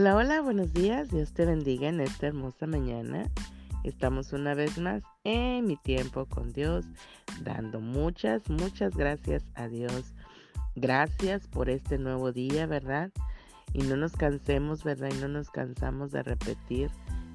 Hola, hola, buenos días. Dios te bendiga en esta hermosa mañana. Estamos una vez más en mi tiempo con Dios, dando muchas, muchas gracias a Dios. Gracias por este nuevo día, ¿verdad? Y no nos cansemos, ¿verdad? Y no nos cansamos de repetir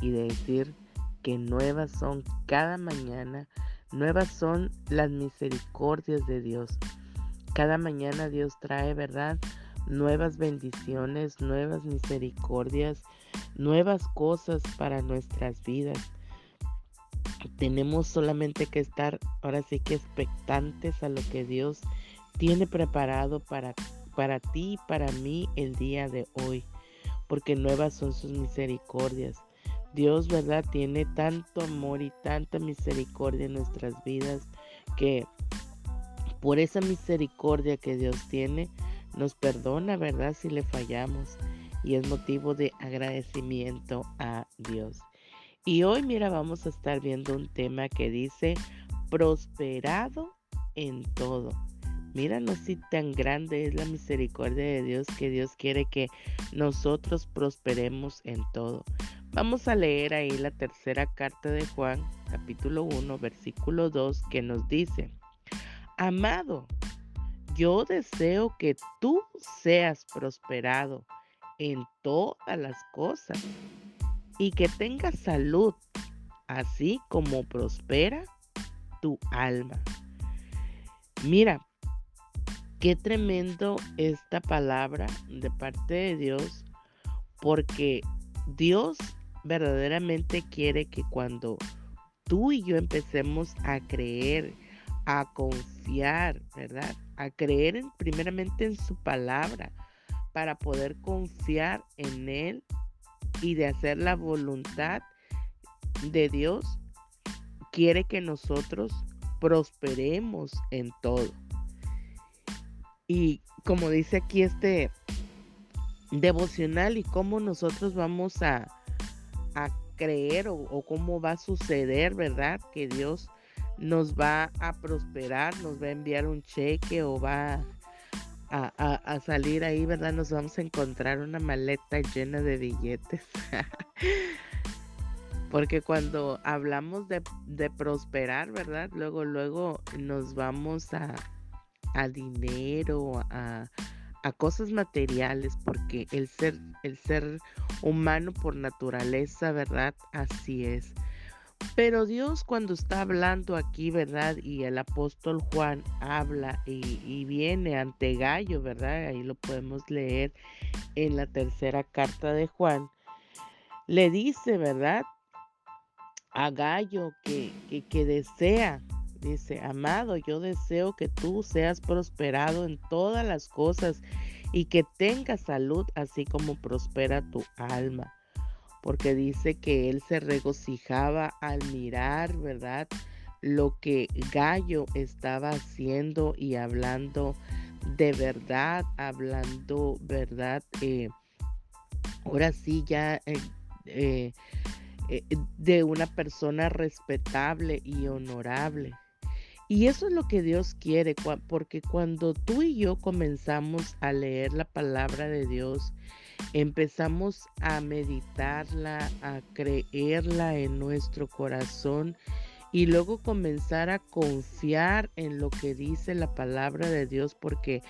y de decir que nuevas son cada mañana, nuevas son las misericordias de Dios. Cada mañana Dios trae, ¿verdad? Nuevas bendiciones, nuevas misericordias, nuevas cosas para nuestras vidas. Tenemos solamente que estar ahora sí que expectantes a lo que Dios tiene preparado para, para ti y para mí el día de hoy, porque nuevas son sus misericordias. Dios, ¿verdad? Tiene tanto amor y tanta misericordia en nuestras vidas que por esa misericordia que Dios tiene, nos perdona, ¿verdad? Si le fallamos y es motivo de agradecimiento a Dios. Y hoy, mira, vamos a estar viendo un tema que dice prosperado en todo. Mira, no si tan grande es la misericordia de Dios que Dios quiere que nosotros prosperemos en todo. Vamos a leer ahí la tercera carta de Juan, capítulo 1, versículo 2, que nos dice, Amado, yo deseo que tú seas prosperado en todas las cosas y que tengas salud, así como prospera tu alma. Mira, qué tremendo esta palabra de parte de Dios, porque Dios verdaderamente quiere que cuando tú y yo empecemos a creer, a confiar, ¿verdad? A creer en, primeramente en su palabra para poder confiar en Él y de hacer la voluntad de Dios. Quiere que nosotros prosperemos en todo. Y como dice aquí este devocional y cómo nosotros vamos a, a creer o, cómo va a suceder, ¿verdad? Que Dios nos va a prosperar, nos va a enviar un cheque o va a, salir ahí, ¿verdad? Nos vamos a encontrar una maleta llena de billetes. Porque cuando hablamos de, prosperar, ¿verdad? Luego, luego nos vamos a, a dinero, a, a cosas materiales, porque el ser, el ser humano por naturaleza, ¿verdad? Así es. Pero Dios cuando está hablando aquí, ¿verdad? Y el apóstol Juan habla y, viene ante Gallo, ¿verdad? Ahí lo podemos leer en la tercera carta de Juan. Le dice, ¿verdad? A Gallo que, que, que desea, dice, amado, yo deseo que tú seas prosperado en todas las cosas y que tengas salud así como prospera tu alma porque dice que él se regocijaba al mirar, ¿verdad? Lo que Gallo estaba haciendo y hablando de verdad, hablando, ¿verdad? Eh, ahora sí ya eh, eh, de una persona respetable y honorable. Y eso es lo que Dios quiere, porque cuando tú y yo comenzamos a leer la palabra de Dios, empezamos a meditarla, a creerla en nuestro corazón y luego comenzar a confiar en lo que dice la palabra de Dios, porque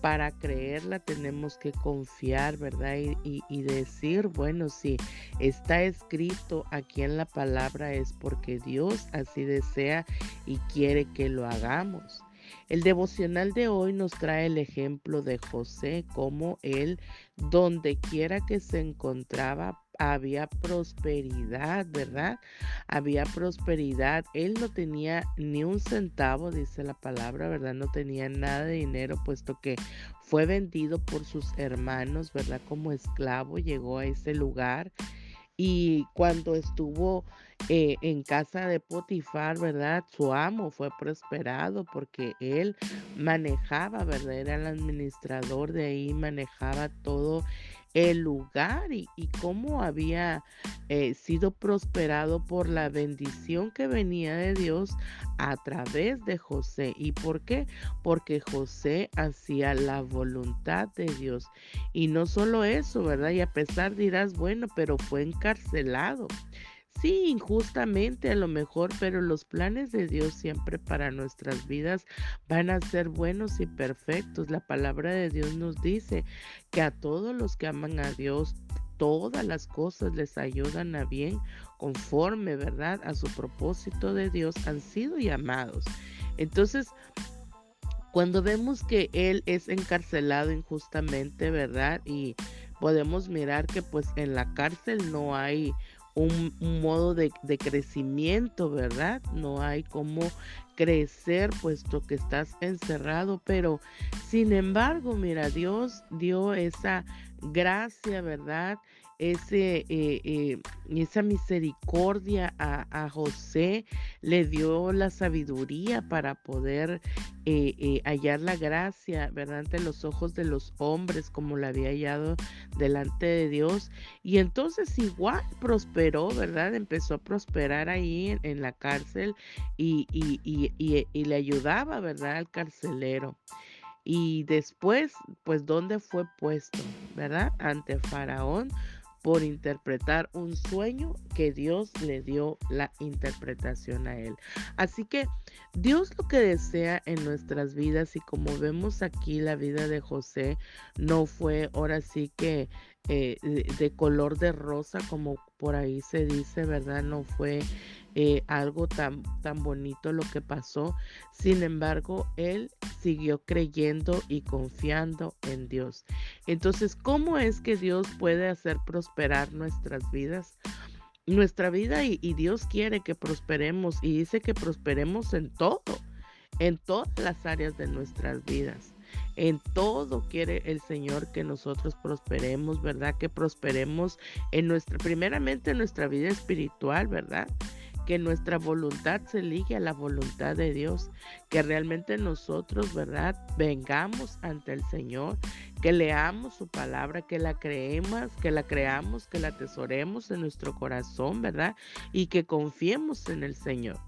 para creerla tenemos que confiar, ¿verdad? Y, decir, bueno, si está escrito aquí en la palabra es porque Dios así desea y quiere que lo hagamos. El devocional de hoy nos trae el ejemplo de José, como él, donde quiera que se encontraba, había prosperidad, ¿verdad? Había prosperidad. Él no tenía ni un centavo, dice la palabra, ¿verdad? No tenía nada de dinero, puesto que fue vendido por sus hermanos, ¿verdad? Como esclavo, llegó a ese lugar y cuando estuvo eh, en casa de Potifar, ¿verdad? Su amo fue prosperado porque él manejaba, ¿verdad? Era el administrador de ahí, manejaba todo el lugar y, cómo había eh, sido prosperado por la bendición que venía de Dios a través de José. ¿Y por qué? Porque José hacía la voluntad de Dios. Y no solo eso, ¿verdad? Y a pesar dirás, bueno, pero fue encarcelado. Sí, injustamente a lo mejor, pero los planes de Dios siempre para nuestras vidas van a ser buenos y perfectos. La palabra de Dios nos dice que a todos los que aman a Dios, todas las cosas les ayudan a bien conforme, ¿verdad? A su propósito de Dios han sido llamados. Entonces, cuando vemos que Él es encarcelado injustamente, ¿verdad? Y podemos mirar que pues en la cárcel no hay un, modo de, crecimiento, ¿verdad? No hay como crecer puesto que estás encerrado, pero sin embargo, mira, Dios dio esa gracia, ¿verdad? Ese, eh, eh, esa misericordia a, José, le dio la sabiduría para poder eh, hallar la gracia, ¿verdad? Ante los ojos de los hombres, como la había hallado delante de Dios. Y entonces igual prosperó, ¿verdad? Empezó a prosperar ahí en, la cárcel y, y le ayudaba, ¿verdad? Al carcelero. Y después, pues, ¿dónde fue puesto? ¿Verdad? Ante Faraón por interpretar un sueño que Dios le dio la interpretación a él. Así que Dios lo que desea en nuestras vidas y como vemos aquí la vida de José no fue ahora sí que eh, de color de rosa como por ahí se dice, ¿verdad? No fue eh, algo tan, tan bonito lo que pasó. Sin embargo, él siguió creyendo y confiando en Dios. Entonces, ¿cómo es que Dios puede hacer prosperar nuestras vidas? Nuestra vida y, y Dios quiere que prosperemos y dice que prosperemos en todo, en todas las áreas de nuestras vidas. En todo quiere el Señor que nosotros prosperemos, ¿verdad? Que prosperemos en nuestra, primeramente en nuestra vida espiritual, ¿verdad? Que nuestra voluntad se ligue a la voluntad de Dios, que realmente nosotros, ¿verdad? Vengamos ante el Señor, que leamos su palabra, que la creemos, que la creamos, que la atesoremos en nuestro corazón, ¿verdad? Y que confiemos en el Señor.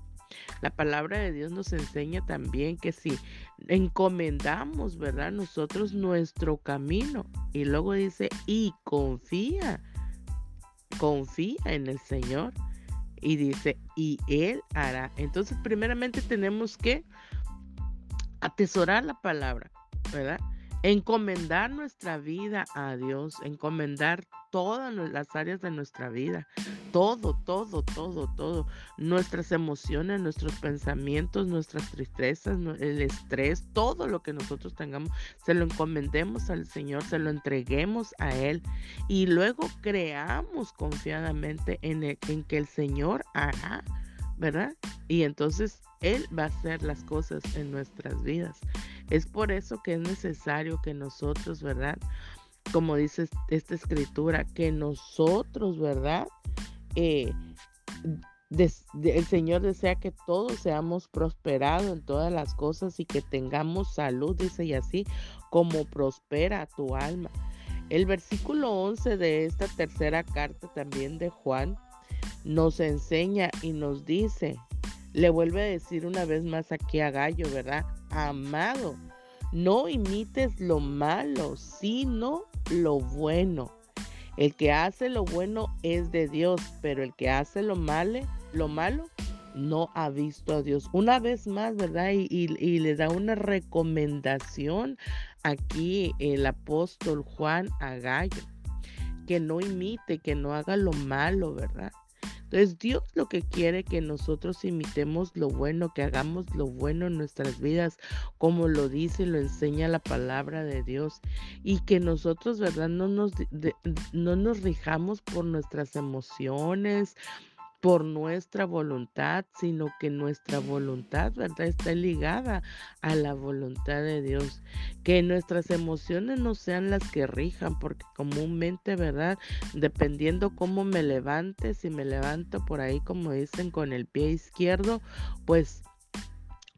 La palabra de Dios nos enseña también que si encomendamos, ¿verdad? Nosotros nuestro camino. Y luego dice, y confía, confía en el Señor y dice, y Él hará. Entonces, primeramente tenemos que atesorar la palabra, ¿verdad? Encomendar nuestra vida a Dios, encomendar todas las áreas de nuestra vida, todo, todo, todo, todo, nuestras emociones, nuestros pensamientos, nuestras tristezas, el estrés, todo lo que nosotros tengamos, se lo encomendemos al Señor, se lo entreguemos a Él y luego creamos confiadamente en, que el Señor hará, ¿verdad? Y entonces Él va a hacer las cosas en nuestras vidas. Es por eso que es necesario que nosotros, ¿verdad? Como dice esta escritura, que nosotros, ¿verdad? Eh, el Señor desea que todos seamos prosperados en todas las cosas y que tengamos salud, dice y así como prospera tu alma. El versículo 11 de esta tercera carta también de Juan nos enseña y nos dice, le vuelve a decir una vez más aquí a Gallo, ¿verdad? Amado, no imites lo malo, sino lo bueno. El que hace lo bueno es de Dios, pero el que hace lo malo, lo malo no ha visto a Dios. Una vez más, ¿verdad? Y, y, le da una recomendación aquí el apóstol Juan a Gallo, que no imite, que no haga lo malo, ¿verdad? Entonces Dios lo que quiere que nosotros imitemos lo bueno, que hagamos lo bueno en nuestras vidas, como lo dice y lo enseña la palabra de Dios, y que nosotros, ¿verdad? No nos, no nos rijamos por nuestras emociones, por nuestra voluntad, sino que nuestra voluntad, ¿verdad? Está ligada a la voluntad de Dios. Que nuestras emociones no sean las que rijan, porque comúnmente, ¿verdad? Dependiendo cómo me levante, si me levanto por ahí, como dicen, con el pie izquierdo, pues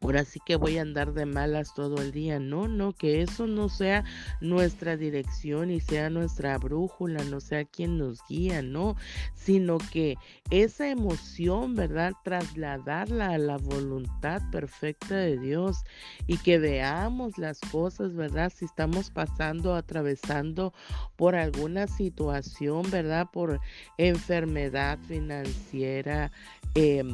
ahora sí que voy a andar de malas todo el día. No, no, que eso no sea nuestra dirección y sea nuestra brújula, no sea quien nos guía, no, sino que esa emoción, ¿verdad? Trasladarla a la voluntad perfecta de Dios y que veamos las cosas, ¿verdad? Si estamos pasando, atravesando por alguna situación, ¿verdad? Por enfermedad financiera, eh,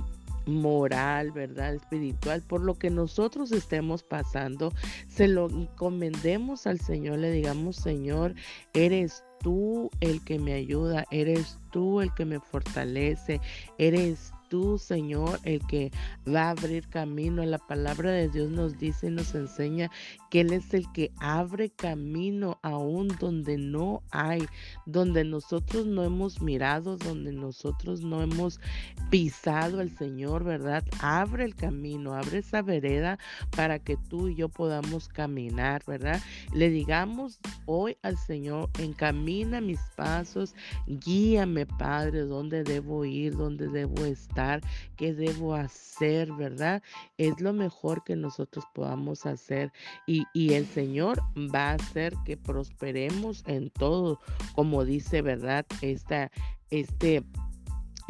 moral, ¿verdad? Espiritual, por lo que nosotros estemos pasando, se lo encomendemos al Señor, le digamos, Señor, eres tú el que me ayuda, eres tú el que me fortalece, eres tú, Señor, el que va a abrir camino. La palabra de Dios nos dice y nos enseña que Él es el que abre camino aún donde no hay, donde nosotros no hemos mirado, donde nosotros no hemos pisado al Señor, ¿verdad? Abre el camino, abre esa vereda para que tú y yo podamos caminar, ¿verdad? Le digamos hoy al Señor, encamina mis pasos, guíame, Padre, dónde debo ir, dónde debo estar qué debo hacer, ¿verdad? Es lo mejor que nosotros podamos hacer y, y el Señor va a hacer que prosperemos en todo, como dice, ¿verdad? Esta, este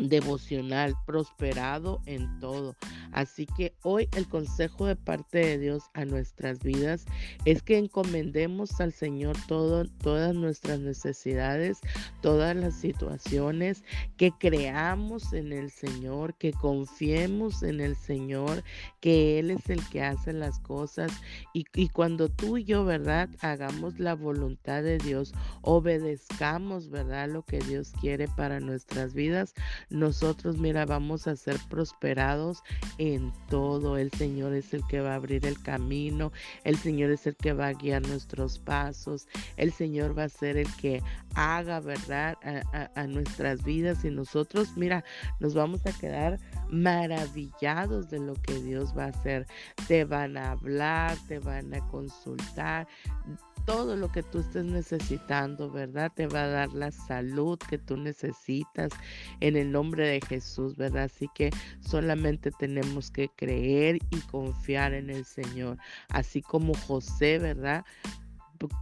devocional, prosperado en todo. Así que hoy el consejo de parte de Dios a nuestras vidas es que encomendemos al Señor todo, todas nuestras necesidades, todas las situaciones, que creamos en el Señor, que confiemos en el Señor, que Él es el que hace las cosas. Y, y cuando tú y yo, ¿verdad? Hagamos la voluntad de Dios, obedezcamos, ¿verdad? Lo que Dios quiere para nuestras vidas, nosotros, mira, vamos a ser prosperados en todo. El Señor es el que va a abrir el camino, el Señor es el que va a guiar nuestros pasos, el Señor va a ser el que haga, ¿verdad?, a, nuestras vidas y nosotros, mira, nos vamos a quedar maravillados de lo que Dios va a hacer. Te van a hablar, te van a consultar todo lo que tú estés necesitando, ¿verdad? Te va a dar la salud que tú necesitas en el nombre de Jesús, ¿verdad? Así que solamente tenemos que creer y confiar en el Señor, así como José, ¿verdad?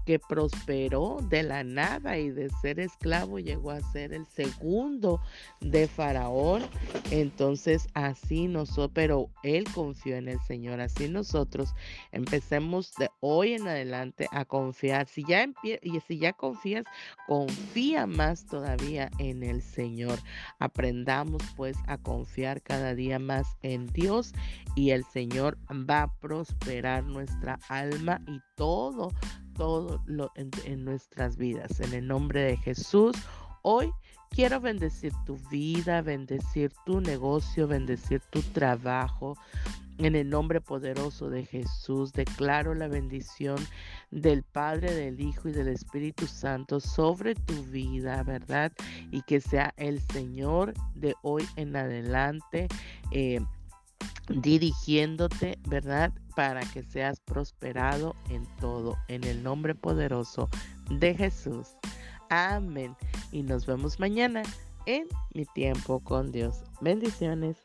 Que prosperó de la nada y de ser esclavo llegó a ser el segundo de Faraón. Entonces así nosotros, pero él confió en el Señor. Así nosotros empecemos de hoy en adelante a confiar. Si ya y si ya confías, confía más todavía en el Señor. Aprendamos pues a confiar cada día más en Dios y el Señor va a prosperar nuestra alma y todo todo lo en, nuestras vidas. En el nombre de Jesús, hoy quiero bendecir tu vida, bendecir tu negocio, bendecir tu trabajo. En el nombre poderoso de Jesús, declaro la bendición del Padre, del Hijo y del Espíritu Santo sobre tu vida, ¿verdad? Y que sea el Señor de hoy en adelante. Eh, dirigiéndote, ¿verdad? Para que seas prosperado en todo, en el nombre poderoso de Jesús. Amén. Y nos vemos mañana en mi tiempo con Dios. Bendiciones.